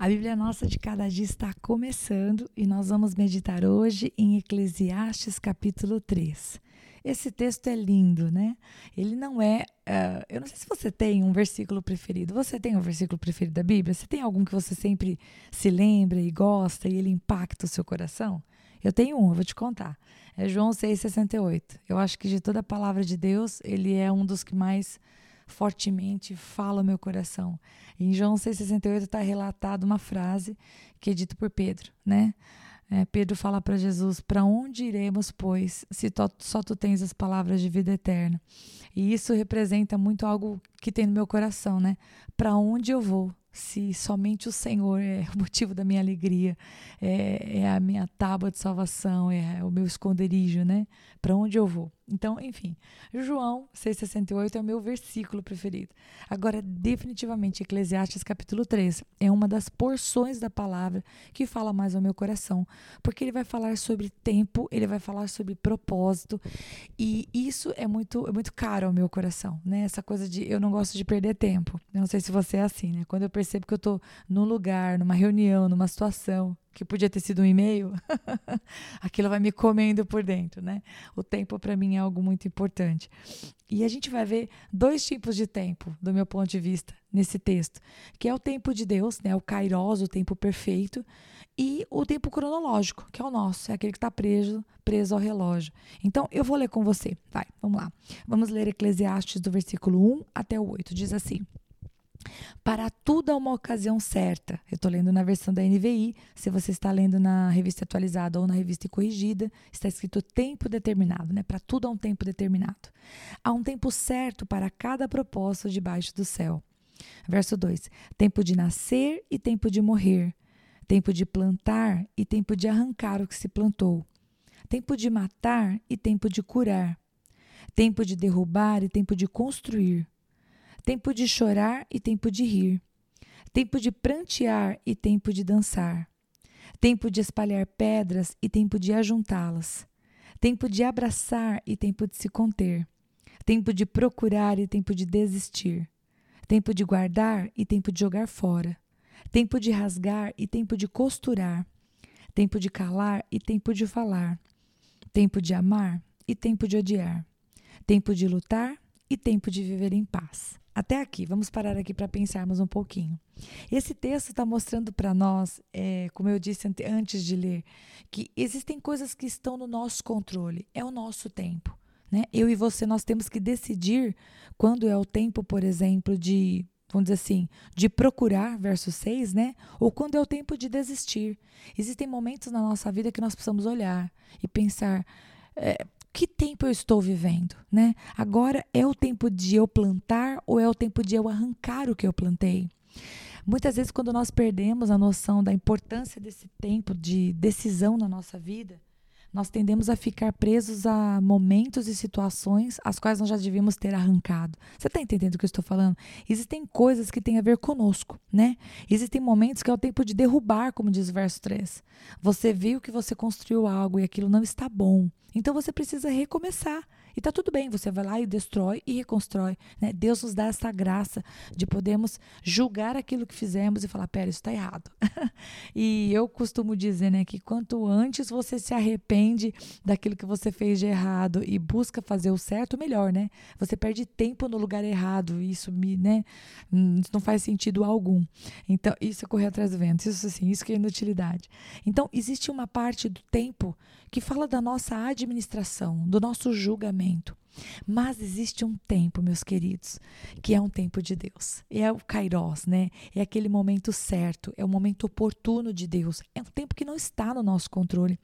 A Bíblia Nossa de Cada Dia está começando e nós vamos meditar hoje em Eclesiastes capítulo 3. Esse texto é lindo, né? Ele não é. Uh, eu não sei se você tem um versículo preferido. Você tem um versículo preferido da Bíblia? Você tem algum que você sempre se lembra e gosta e ele impacta o seu coração? Eu tenho um, eu vou te contar. É João 6,68. Eu acho que de toda a palavra de Deus, ele é um dos que mais fortemente fala o meu coração. Em João 6,68 está relatado uma frase que é dita por Pedro, né? É, Pedro fala para Jesus: Para onde iremos, pois, se to, só tu tens as palavras de vida eterna? E isso representa muito algo que tem no meu coração, né? Para onde eu vou se somente o Senhor é o motivo da minha alegria, é, é a minha tábua de salvação, é o meu esconderijo, né? Para onde eu vou? Então, enfim, João 6,68 é o meu versículo preferido. Agora, definitivamente, Eclesiastes capítulo 3 é uma das porções da palavra que fala mais ao meu coração, porque ele vai falar sobre tempo, ele vai falar sobre propósito, e isso é muito, é muito caro ao meu coração, né? Essa coisa de eu não gosto de perder tempo. Eu não sei se você é assim, né? Quando eu percebo que eu estou num lugar, numa reunião, numa situação, que podia ter sido um e-mail, aquilo vai me comendo por dentro, né? O tempo para mim é algo muito importante. E a gente vai ver dois tipos de tempo, do meu ponto de vista, nesse texto, que é o tempo de Deus, né? O kairos, o tempo perfeito, e o tempo cronológico, que é o nosso, é aquele que está preso, preso ao relógio. Então, eu vou ler com você. Vai, vamos lá. Vamos ler Eclesiastes do versículo 1 até o 8. Diz assim: para tudo há uma ocasião certa. Eu estou lendo na versão da NVI. Se você está lendo na revista atualizada ou na revista corrigida, está escrito tempo determinado, né? Para tudo há um tempo determinado. Há um tempo certo para cada propósito debaixo do céu. Verso 2: Tempo de nascer e tempo de morrer. Tempo de plantar e tempo de arrancar o que se plantou. Tempo de matar e tempo de curar. Tempo de derrubar e tempo de construir tempo de chorar e tempo de rir, tempo de prantear e tempo de dançar, tempo de espalhar pedras e tempo de ajuntá-las, tempo de abraçar e tempo de se conter, tempo de procurar e tempo de desistir, tempo de guardar e tempo de jogar fora, tempo de rasgar e tempo de costurar, tempo de calar e tempo de falar, tempo de amar e tempo de odiar, tempo de lutar e tempo de viver em paz. Até aqui, vamos parar aqui para pensarmos um pouquinho. Esse texto está mostrando para nós, é, como eu disse antes de ler, que existem coisas que estão no nosso controle, é o nosso tempo. Né? Eu e você, nós temos que decidir quando é o tempo, por exemplo, de, vamos dizer assim, de procurar, verso 6, né? Ou quando é o tempo de desistir. Existem momentos na nossa vida que nós precisamos olhar e pensar. É, que tempo eu estou vivendo, né? Agora é o tempo de eu plantar ou é o tempo de eu arrancar o que eu plantei? Muitas vezes, quando nós perdemos a noção da importância desse tempo de decisão na nossa vida, nós tendemos a ficar presos a momentos e situações as quais nós já devíamos ter arrancado. Você está entendendo o que eu estou falando? Existem coisas que têm a ver conosco, né? Existem momentos que é o tempo de derrubar, como diz o verso 3. Você viu que você construiu algo e aquilo não está bom. Então você precisa recomeçar. E tá tudo bem, você vai lá e destrói e reconstrói. Né? Deus nos dá essa graça de podermos julgar aquilo que fizemos e falar: pera, isso está errado. e eu costumo dizer né, que quanto antes você se arrepende daquilo que você fez de errado e busca fazer o certo, melhor, né? Você perde tempo no lugar errado. Isso me, né? Hum, isso não faz sentido algum. Então, isso é correr atrás do vento. Isso assim, isso que é inutilidade. Então, existe uma parte do tempo que fala da nossa administração, do nosso julgamento. Mas existe um tempo, meus queridos, que é um tempo de Deus. É o Kairos, né? É aquele momento certo, é o momento oportuno de Deus. É um tempo que não está no nosso controle.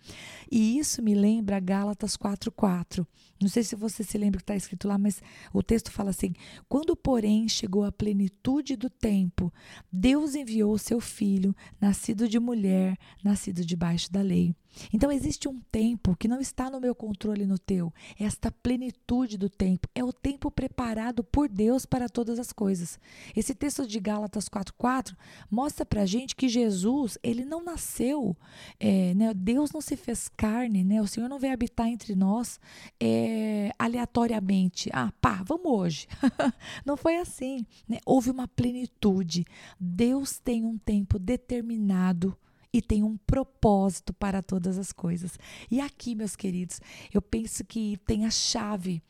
E isso me lembra Gálatas 4:4. Não sei se você se lembra que está escrito lá, mas o texto fala assim: Quando, porém, chegou a plenitude do tempo, Deus enviou seu filho, nascido de mulher, nascido debaixo da lei, Então existe um tempo que não está no meu controle no teu. Esta plenitude do tempo é o tempo preparado por Deus para todas as coisas. Esse texto de Gálatas 4:4 mostra para gente que Jesus ele não nasceu, é, né? Deus não se fez carne, né? O Senhor não veio habitar entre nós é, aleatoriamente. Ah, pá, vamos hoje. não foi assim. Né? Houve uma plenitude. Deus tem um tempo determinado e tem um propósito para todas as coisas. E aqui, meus queridos, eu penso que tem a chave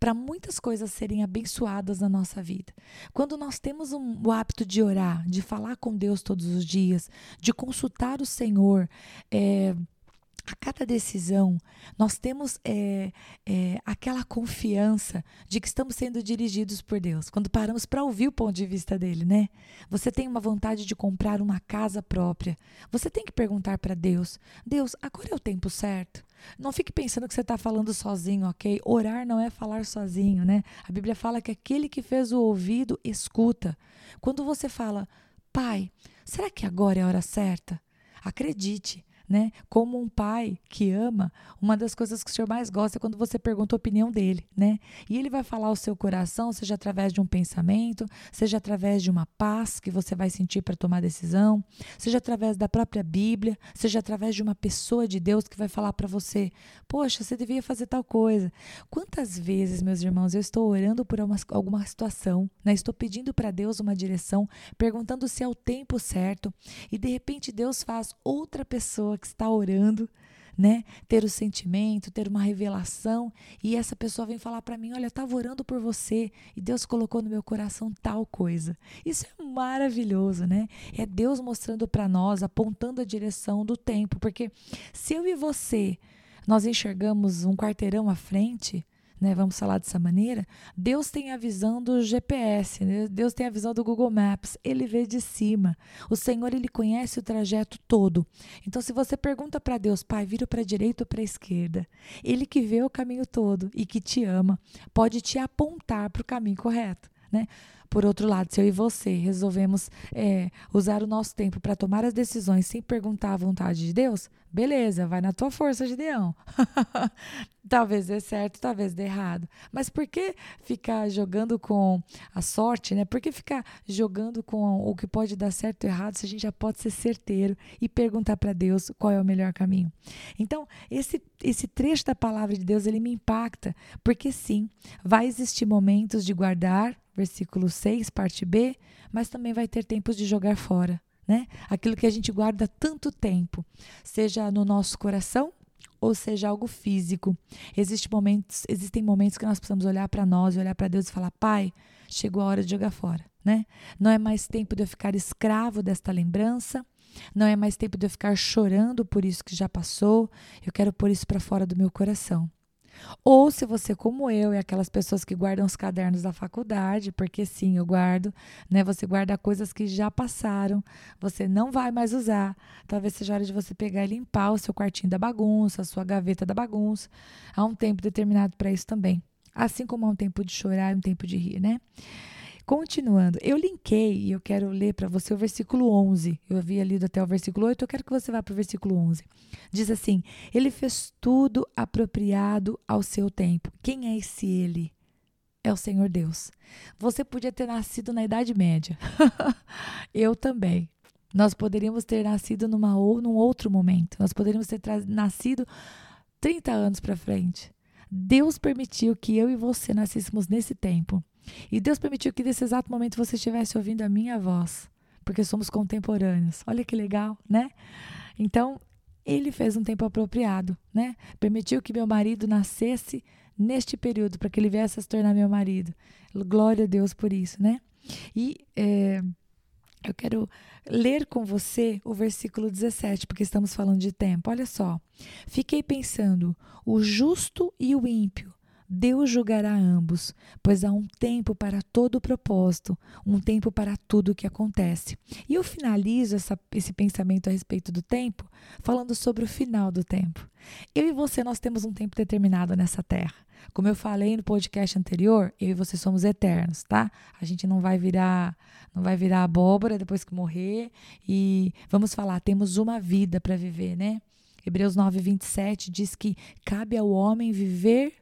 para muitas coisas serem abençoadas na nossa vida. Quando nós temos um, o hábito de orar, de falar com Deus todos os dias, de consultar o Senhor, é, a cada decisão, nós temos é, é, aquela confiança de que estamos sendo dirigidos por Deus. Quando paramos para ouvir o ponto de vista dele, né? Você tem uma vontade de comprar uma casa própria. Você tem que perguntar para Deus: Deus, agora é o tempo certo? Não fique pensando que você está falando sozinho, ok? Orar não é falar sozinho, né? A Bíblia fala que aquele que fez o ouvido escuta. Quando você fala, Pai, será que agora é a hora certa? Acredite, né? Como um pai que ama, uma das coisas que o senhor mais gosta é quando você pergunta a opinião dele, né? E ele vai falar o seu coração, seja através de um pensamento, seja através de uma paz que você vai sentir para tomar decisão, seja através da própria Bíblia, seja através de uma pessoa de Deus que vai falar para você: "Poxa, você devia fazer tal coisa". Quantas vezes, meus irmãos, eu estou orando por uma, alguma situação, né? Estou pedindo para Deus uma direção, perguntando se é o tempo certo, e de repente Deus faz outra pessoa que está orando, né? Ter o sentimento, ter uma revelação, e essa pessoa vem falar para mim: "Olha, eu estava orando por você e Deus colocou no meu coração tal coisa". Isso é maravilhoso, né? É Deus mostrando para nós, apontando a direção do tempo, porque se eu e você nós enxergamos um quarteirão à frente, né, vamos falar dessa maneira, Deus tem a visão do GPS, né? Deus tem a visão do Google Maps, ele vê de cima. O Senhor, ele conhece o trajeto todo. Então, se você pergunta para Deus, Pai, vira para a direita ou para a esquerda, ele que vê o caminho todo e que te ama, pode te apontar para o caminho correto. Né? Por outro lado, se eu e você resolvemos é, usar o nosso tempo para tomar as decisões sem perguntar a vontade de Deus, beleza, vai na tua força, Gideão. talvez dê certo, talvez dê errado. Mas por que ficar jogando com a sorte, né? Por que ficar jogando com o que pode dar certo ou errado se a gente já pode ser certeiro e perguntar para Deus qual é o melhor caminho? Então, esse, esse trecho da palavra de Deus, ele me impacta, porque sim, vai existir momentos de guardar versículo 6, parte B, mas também vai ter tempos de jogar fora, né? Aquilo que a gente guarda tanto tempo, seja no nosso coração ou seja algo físico. Existem momentos, existem momentos que nós precisamos olhar para nós, olhar para Deus e falar: "Pai, chegou a hora de jogar fora", né? Não é mais tempo de eu ficar escravo desta lembrança, não é mais tempo de eu ficar chorando por isso que já passou. Eu quero pôr isso para fora do meu coração. Ou se você, como eu, é aquelas pessoas que guardam os cadernos da faculdade, porque sim, eu guardo, né? Você guarda coisas que já passaram, você não vai mais usar. Talvez seja hora de você pegar e limpar o seu quartinho da bagunça, a sua gaveta da bagunça. Há um tempo determinado para isso também. Assim como há um tempo de chorar e um tempo de rir, né? Continuando, eu linkei e eu quero ler para você o versículo 11. Eu havia lido até o versículo 8, eu quero que você vá para o versículo 11. Diz assim: Ele fez tudo apropriado ao seu tempo. Quem é esse ele? É o Senhor Deus. Você podia ter nascido na Idade Média. eu também. Nós poderíamos ter nascido numa ou num outro momento. Nós poderíamos ter nascido 30 anos para frente. Deus permitiu que eu e você nascêssemos nesse tempo. E Deus permitiu que nesse exato momento você estivesse ouvindo a minha voz, porque somos contemporâneos. Olha que legal, né? Então, ele fez um tempo apropriado, né? Permitiu que meu marido nascesse neste período, para que ele viesse a se tornar meu marido. Glória a Deus por isso, né? E é, eu quero ler com você o versículo 17, porque estamos falando de tempo. Olha só. Fiquei pensando: o justo e o ímpio Deus julgará ambos, pois há um tempo para todo o propósito, um tempo para tudo o que acontece. E eu finalizo essa, esse pensamento a respeito do tempo falando sobre o final do tempo. Eu e você, nós temos um tempo determinado nessa terra. Como eu falei no podcast anterior, eu e você somos eternos, tá? A gente não vai virar, não vai virar abóbora depois que morrer e vamos falar, temos uma vida para viver, né? Hebreus 9, 27 diz que cabe ao homem viver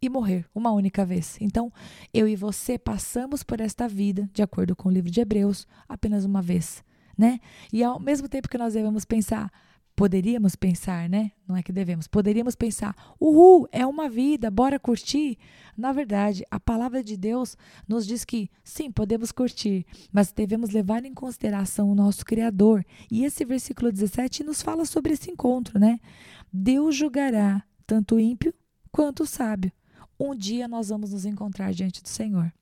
e morrer uma única vez. Então, eu e você passamos por esta vida, de acordo com o livro de Hebreus, apenas uma vez, né? E ao mesmo tempo que nós devemos pensar, poderíamos pensar, né? Não é que devemos, poderíamos pensar, uhul, é uma vida, bora curtir. Na verdade, a palavra de Deus nos diz que sim, podemos curtir, mas devemos levar em consideração o nosso Criador. E esse versículo 17 nos fala sobre esse encontro, né? Deus julgará tanto o ímpio quanto o sábio. Um dia nós vamos nos encontrar diante do Senhor.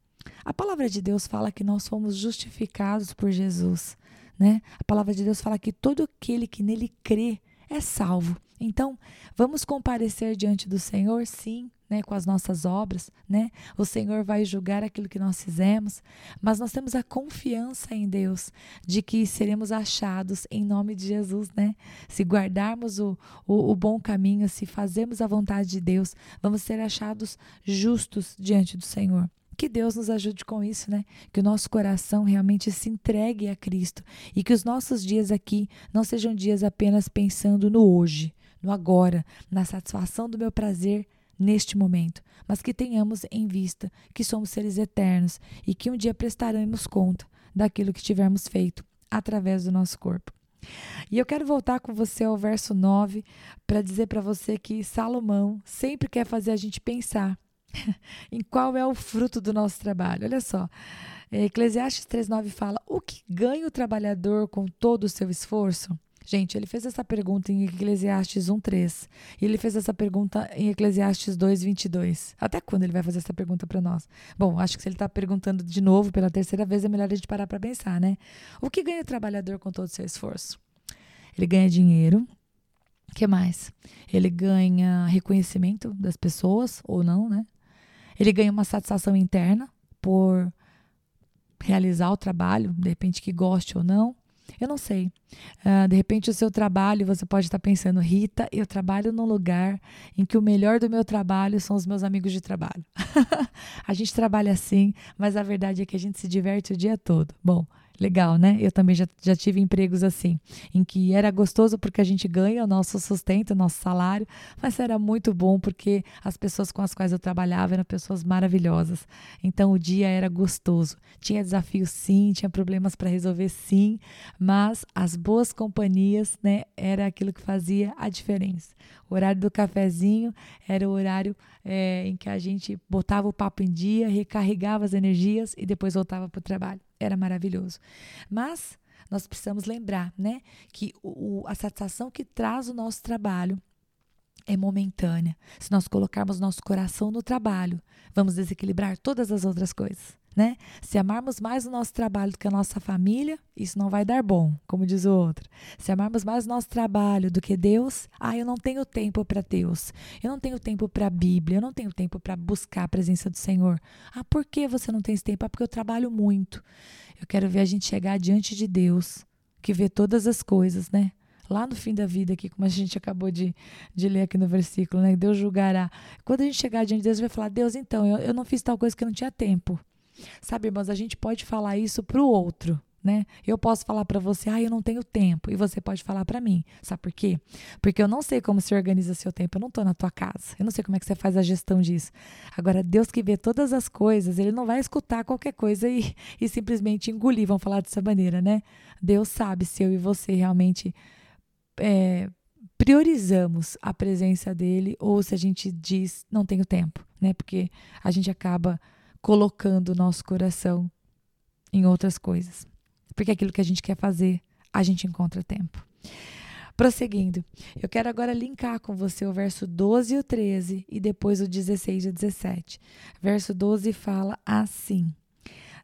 A palavra de Deus fala que nós fomos justificados por Jesus. Né? A palavra de Deus fala que todo aquele que nele crê é salvo. Então, vamos comparecer diante do Senhor, sim, né, com as nossas obras, né? O Senhor vai julgar aquilo que nós fizemos, mas nós temos a confiança em Deus de que seremos achados em nome de Jesus, né? Se guardarmos o, o, o bom caminho, se fazermos a vontade de Deus, vamos ser achados justos diante do Senhor. Que Deus nos ajude com isso, né? Que o nosso coração realmente se entregue a Cristo e que os nossos dias aqui não sejam dias apenas pensando no hoje, no agora, na satisfação do meu prazer neste momento, mas que tenhamos em vista que somos seres eternos e que um dia prestaremos conta daquilo que tivermos feito através do nosso corpo. E eu quero voltar com você ao verso 9 para dizer para você que Salomão sempre quer fazer a gente pensar em qual é o fruto do nosso trabalho. Olha só, é, Eclesiastes 3,9 fala: O que ganha o trabalhador com todo o seu esforço? Gente, ele fez essa pergunta em Eclesiastes 1:3 e ele fez essa pergunta em Eclesiastes 2:22. Até quando ele vai fazer essa pergunta para nós? Bom, acho que se ele está perguntando de novo pela terceira vez, é melhor a gente parar para pensar, né? O que ganha o trabalhador com todo o seu esforço? Ele ganha dinheiro. O que mais? Ele ganha reconhecimento das pessoas ou não, né? Ele ganha uma satisfação interna por realizar o trabalho, de repente que goste ou não. Eu não sei. Uh, de repente, o seu trabalho, você pode estar pensando, Rita, eu trabalho num lugar em que o melhor do meu trabalho são os meus amigos de trabalho. a gente trabalha assim, mas a verdade é que a gente se diverte o dia todo. Bom, Legal, né? Eu também já, já tive empregos assim, em que era gostoso porque a gente ganha o nosso sustento, o nosso salário, mas era muito bom porque as pessoas com as quais eu trabalhava eram pessoas maravilhosas. Então o dia era gostoso. Tinha desafios sim, tinha problemas para resolver sim, mas as boas companhias, né, era aquilo que fazia a diferença. O horário do cafezinho era o horário é, em que a gente botava o papo em dia, recarregava as energias e depois voltava para o trabalho era maravilhoso. Mas nós precisamos lembrar, né, que o, a satisfação que traz o nosso trabalho é momentânea. Se nós colocarmos nosso coração no trabalho, vamos desequilibrar todas as outras coisas né? Se amarmos mais o nosso trabalho do que a nossa família, isso não vai dar bom, como diz o outro. Se amarmos mais o nosso trabalho do que Deus, ah, eu não tenho tempo para Deus. Eu não tenho tempo para a Bíblia, eu não tenho tempo para buscar a presença do Senhor. Ah, por que você não tem esse tempo? Ah, porque eu trabalho muito. Eu quero ver a gente chegar diante de Deus, que vê todas as coisas, né? lá no fim da vida, aqui, como a gente acabou de, de ler aqui no versículo, né? Deus julgará. Quando a gente chegar diante de Deus, vai falar: Deus, então, eu, eu não fiz tal coisa que eu não tinha tempo. Sabe, irmãs, a gente pode falar isso para o outro. Né? Eu posso falar para você, ah, eu não tenho tempo, e você pode falar para mim. Sabe por quê? Porque eu não sei como se organiza seu tempo, eu não estou na tua casa, eu não sei como é que você faz a gestão disso. Agora, Deus que vê todas as coisas, ele não vai escutar qualquer coisa e, e simplesmente engolir, vamos falar dessa maneira, né? Deus sabe se eu e você realmente é, priorizamos a presença dele ou se a gente diz, não tenho tempo, né? Porque a gente acaba colocando o nosso coração em outras coisas. Porque aquilo que a gente quer fazer, a gente encontra tempo. Prosseguindo, eu quero agora linkar com você o verso 12 e o 13 e depois o 16 e o 17. Verso 12 fala assim: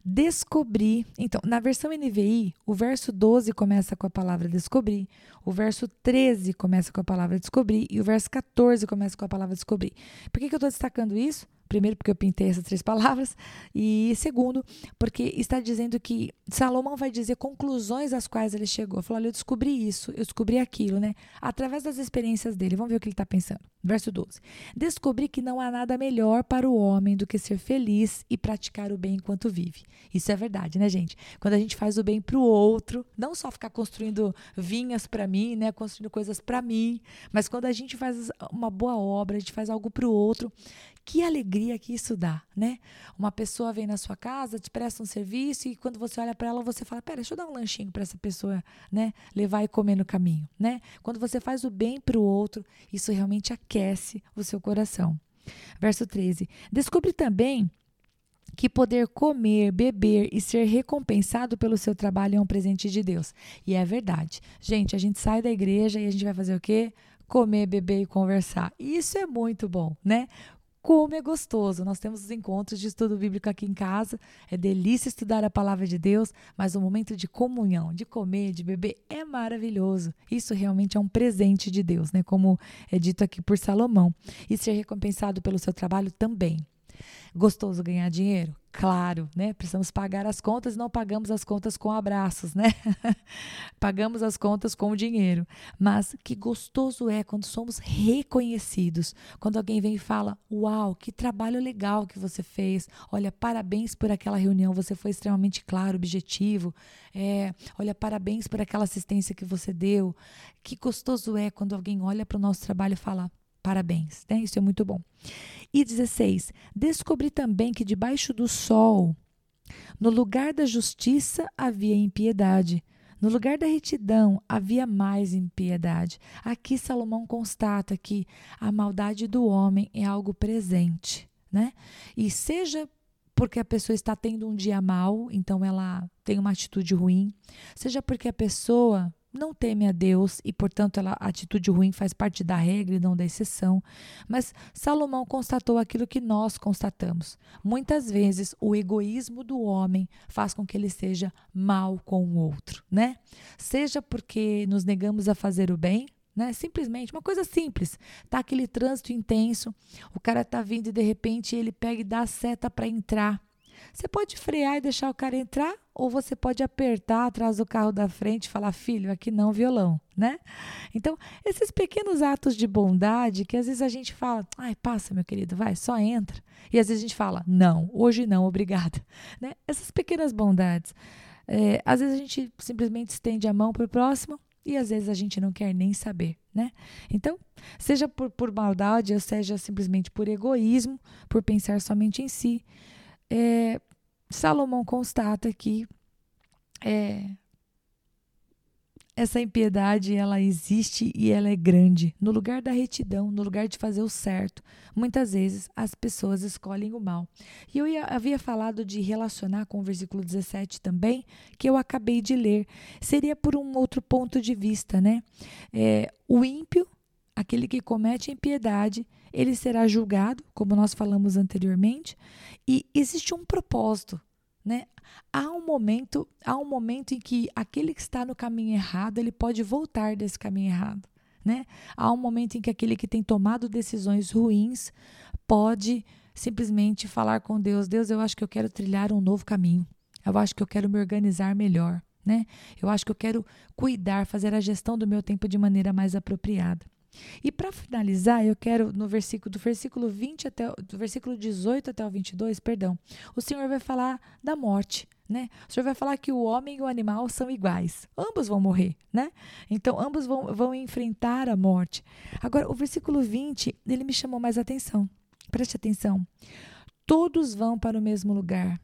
Descobri. Então, na versão NVI, o verso 12 começa com a palavra descobrir, o verso 13 começa com a palavra descobrir e o verso 14 começa com a palavra descobrir. Por que, que eu estou destacando isso? Primeiro, porque eu pintei essas três palavras, e segundo, porque está dizendo que Salomão vai dizer conclusões às quais ele chegou. Falou: olha, eu descobri isso, eu descobri aquilo, né? Através das experiências dele. Vamos ver o que ele está pensando. Verso 12: Descobri que não há nada melhor para o homem do que ser feliz e praticar o bem enquanto vive. Isso é verdade, né, gente? Quando a gente faz o bem para o outro, não só ficar construindo vinhas para mim, né? Construindo coisas para mim, mas quando a gente faz uma boa obra, a gente faz algo para o outro, que alegria que isso dá, né? Uma pessoa vem na sua casa, te presta um serviço e quando você olha para ela, você fala: "Pera, deixa eu dar um lanchinho para essa pessoa, né, levar e comer no caminho", né? Quando você faz o bem para o outro, isso realmente aquece o seu coração. Verso 13. Descubra também que poder comer, beber e ser recompensado pelo seu trabalho é um presente de Deus. E é verdade. Gente, a gente sai da igreja e a gente vai fazer o quê? Comer, beber e conversar. Isso é muito bom, né? Como é gostoso! Nós temos os encontros de estudo bíblico aqui em casa. É delícia estudar a palavra de Deus, mas o momento de comunhão, de comer, de beber é maravilhoso. Isso realmente é um presente de Deus, né? Como é dito aqui por Salomão. E ser recompensado pelo seu trabalho também. Gostoso ganhar dinheiro? Claro, né? Precisamos pagar as contas não pagamos as contas com abraços, né? pagamos as contas com dinheiro. Mas que gostoso é quando somos reconhecidos. Quando alguém vem e fala: Uau, que trabalho legal que você fez. Olha, parabéns por aquela reunião, você foi extremamente claro, objetivo. É, olha, parabéns por aquela assistência que você deu. Que gostoso é quando alguém olha para o nosso trabalho e fala: Parabéns, né? Isso é muito bom. E 16. Descobri também que debaixo do sol, no lugar da justiça havia impiedade. No lugar da retidão havia mais impiedade. Aqui Salomão constata que a maldade do homem é algo presente, né? E seja porque a pessoa está tendo um dia mal, então ela tem uma atitude ruim, seja porque a pessoa não teme a Deus e, portanto, ela, a atitude ruim faz parte da regra e não da exceção. Mas Salomão constatou aquilo que nós constatamos. Muitas vezes o egoísmo do homem faz com que ele seja mal com o outro, né? Seja porque nos negamos a fazer o bem, né? Simplesmente, uma coisa simples. Tá aquele trânsito intenso, o cara tá vindo e de repente ele pega e dá a seta para entrar. Você pode frear e deixar o cara entrar, ou você pode apertar atrás do carro da frente e falar: filho, aqui não violão, né? Então, esses pequenos atos de bondade que às vezes a gente fala: ai, passa, meu querido, vai, só entra. E às vezes a gente fala: não, hoje não, obrigada. Né? Essas pequenas bondades. É, às vezes a gente simplesmente estende a mão para o próximo e às vezes a gente não quer nem saber, né? Então, seja por, por maldade ou seja simplesmente por egoísmo, por pensar somente em si, é, Salomão constata que é, essa impiedade ela existe e ela é grande. No lugar da retidão, no lugar de fazer o certo, muitas vezes as pessoas escolhem o mal. E eu ia, havia falado de relacionar com o versículo 17 também, que eu acabei de ler. Seria por um outro ponto de vista, né? É, o ímpio, aquele que comete impiedade, ele será julgado, como nós falamos anteriormente, e existe um propósito, né? Há um momento, há um momento em que aquele que está no caminho errado, ele pode voltar desse caminho errado, né? Há um momento em que aquele que tem tomado decisões ruins pode simplesmente falar com Deus: Deus, eu acho que eu quero trilhar um novo caminho. Eu acho que eu quero me organizar melhor, né? Eu acho que eu quero cuidar, fazer a gestão do meu tempo de maneira mais apropriada. E para finalizar, eu quero no versículo do versículo 20 até do versículo 18 até o 22, perdão. O Senhor vai falar da morte, né? O Senhor vai falar que o homem e o animal são iguais. Ambos vão morrer, né? Então ambos vão, vão enfrentar a morte. Agora, o versículo 20, ele me chamou mais atenção. Preste atenção. Todos vão para o mesmo lugar.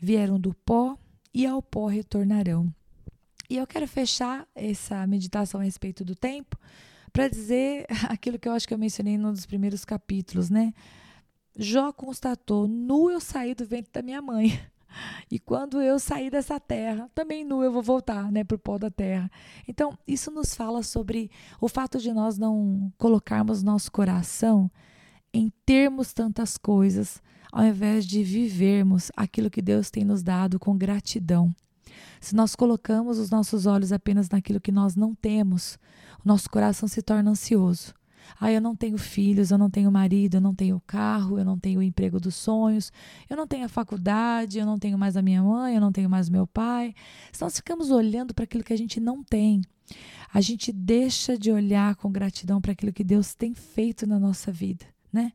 Vieram do pó e ao pó retornarão. E eu quero fechar essa meditação a respeito do tempo para dizer aquilo que eu acho que eu mencionei num dos primeiros capítulos, né? Jó constatou: nu eu saí do ventre da minha mãe. E quando eu sair dessa terra, também nu eu vou voltar, né, para o pó da terra. Então, isso nos fala sobre o fato de nós não colocarmos nosso coração em termos tantas coisas, ao invés de vivermos aquilo que Deus tem nos dado com gratidão. Se nós colocamos os nossos olhos apenas naquilo que nós não temos, o nosso coração se torna ansioso. Ah, eu não tenho filhos, eu não tenho marido, eu não tenho carro, eu não tenho o emprego dos sonhos, eu não tenho a faculdade, eu não tenho mais a minha mãe, eu não tenho mais o meu pai. Se nós ficamos olhando para aquilo que a gente não tem, a gente deixa de olhar com gratidão para aquilo que Deus tem feito na nossa vida, né?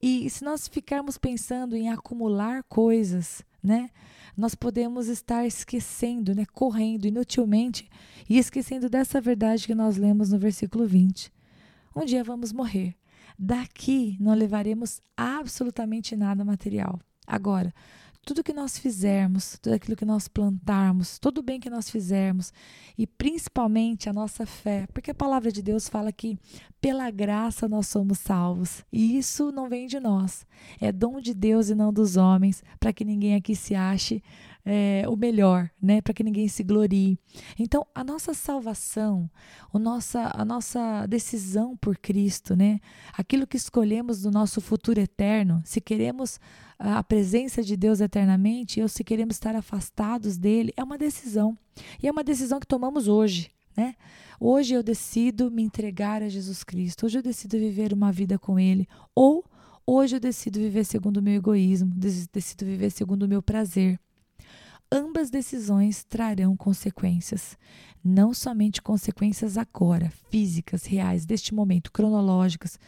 E se nós ficarmos pensando em acumular coisas, né? Nós podemos estar esquecendo, né, correndo inutilmente e esquecendo dessa verdade que nós lemos no versículo 20. Um dia vamos morrer. Daqui não levaremos absolutamente nada material. Agora, tudo que nós fizermos, tudo aquilo que nós plantarmos, todo o bem que nós fizermos e principalmente a nossa fé, porque a palavra de Deus fala que pela graça nós somos salvos e isso não vem de nós, é dom de Deus e não dos homens, para que ninguém aqui se ache é, o melhor, né? Para que ninguém se glorie. Então, a nossa salvação, o nossa, a nossa decisão por Cristo, né? Aquilo que escolhemos do nosso futuro eterno, se queremos a presença de Deus eternamente ou se queremos estar afastados dele, é uma decisão. E é uma decisão que tomamos hoje. Né? Hoje eu decido me entregar a Jesus Cristo. Hoje eu decido viver uma vida com Ele. Ou hoje eu decido viver segundo o meu egoísmo, decido viver segundo o meu prazer. Ambas decisões trarão consequências, não somente consequências agora, físicas, reais, deste momento, cronológicas,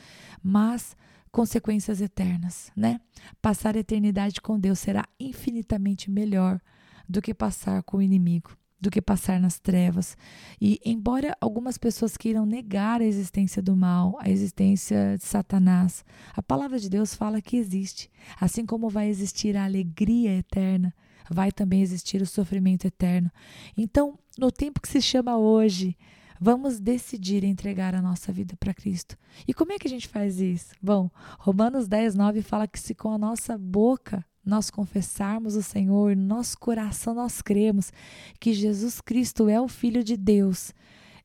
mas consequências eternas, né? Passar a eternidade com Deus será infinitamente melhor do que passar com o inimigo, do que passar nas trevas. E embora algumas pessoas queiram negar a existência do mal, a existência de Satanás, a palavra de Deus fala que existe. Assim como vai existir a alegria eterna, vai também existir o sofrimento eterno. Então, no tempo que se chama hoje, Vamos decidir entregar a nossa vida para Cristo. E como é que a gente faz isso? Bom, Romanos 10, 9 fala que se com a nossa boca nós confessarmos o Senhor, no nosso coração nós cremos que Jesus Cristo é o Filho de Deus,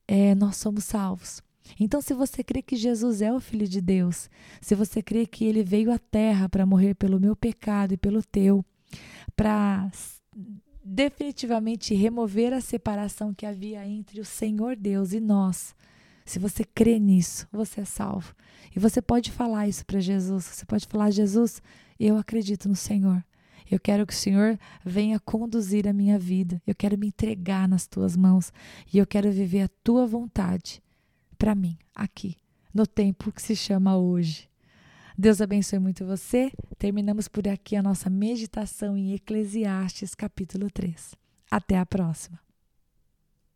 é, nós somos salvos. Então, se você crê que Jesus é o Filho de Deus, se você crê que ele veio à terra para morrer pelo meu pecado e pelo teu, para definitivamente remover a separação que havia entre o Senhor Deus e nós. Se você crê nisso, você é salvo. E você pode falar isso para Jesus. Você pode falar: Jesus, eu acredito no Senhor. Eu quero que o Senhor venha conduzir a minha vida. Eu quero me entregar nas tuas mãos. E eu quero viver a tua vontade para mim, aqui, no tempo que se chama hoje. Deus abençoe muito você. Terminamos por aqui a nossa meditação em Eclesiastes, capítulo 3. Até a próxima.